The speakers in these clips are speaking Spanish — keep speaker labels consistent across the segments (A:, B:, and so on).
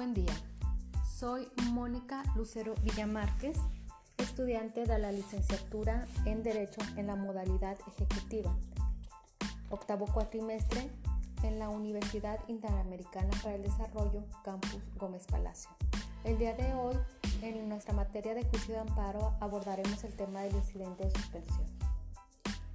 A: Buen día, soy Mónica Lucero Villamárquez, estudiante de la licenciatura en Derecho en la modalidad ejecutiva, octavo cuatrimestre en la Universidad Interamericana para el Desarrollo, Campus Gómez Palacio. El día de hoy, en nuestra materia de juicio de amparo, abordaremos el tema del incidente de suspensión.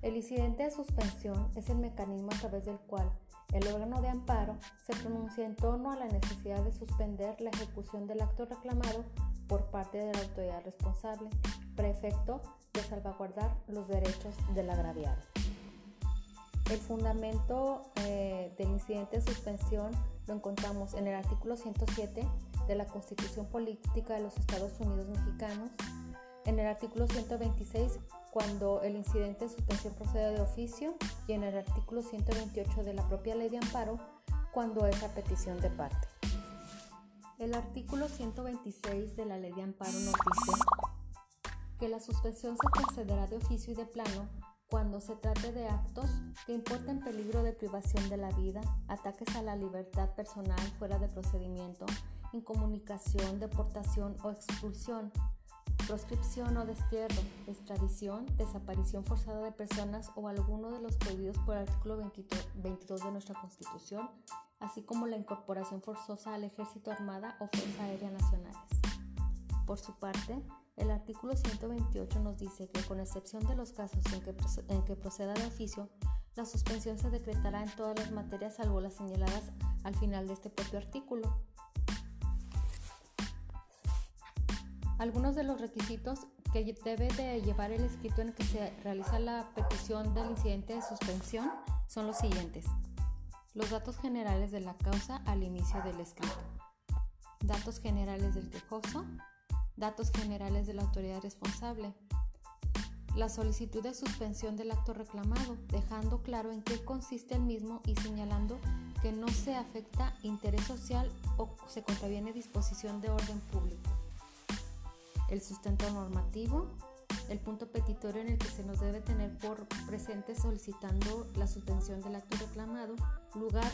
A: El incidente de suspensión es el mecanismo a través del cual el órgano de amparo se pronuncia en torno a la necesidad de suspender la ejecución del acto reclamado por parte de la autoridad responsable, prefecto de salvaguardar los derechos del agraviado. El fundamento eh, del incidente de suspensión lo encontramos en el artículo 107 de la Constitución Política de los Estados Unidos Mexicanos, en el artículo 126 cuando el incidente de suspensión procede de oficio y en el artículo 128 de la propia ley de amparo cuando es a petición de parte. El artículo 126 de la ley de amparo nos dice que la suspensión se concederá de oficio y de plano cuando se trate de actos que importen peligro de privación de la vida, ataques a la libertad personal fuera de procedimiento, incomunicación, deportación o expulsión, proscripción o destierro, extradición, desaparición forzada de personas o alguno de los prohibidos por el artículo 22 de nuestra Constitución, así como la incorporación forzosa al Ejército Armada o Fuerza Aérea Nacionales. Por su parte, el artículo 128 nos dice que con excepción de los casos en que, en que proceda de oficio, la suspensión se decretará en todas las materias salvo las señaladas al final de este propio artículo. Algunos de los requisitos que debe de llevar el escrito en el que se realiza la petición del incidente de suspensión son los siguientes. Los datos generales de la causa al inicio del escrito. Datos generales del quejoso. Datos generales de la autoridad responsable. La solicitud de suspensión del acto reclamado, dejando claro en qué consiste el mismo y señalando que no se afecta interés social o se contraviene disposición de orden público el sustento normativo, el punto petitorio en el que se nos debe tener por presente solicitando la suspensión del acto reclamado, lugar,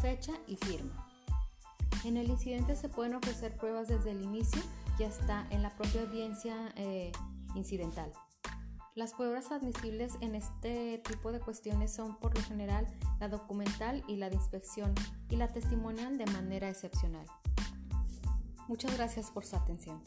A: fecha y firma. En el incidente se pueden ofrecer pruebas desde el inicio y hasta en la propia audiencia eh, incidental. Las pruebas admisibles en este tipo de cuestiones son por lo general la documental y la de inspección y la testimonial de manera excepcional. Muchas gracias por su atención.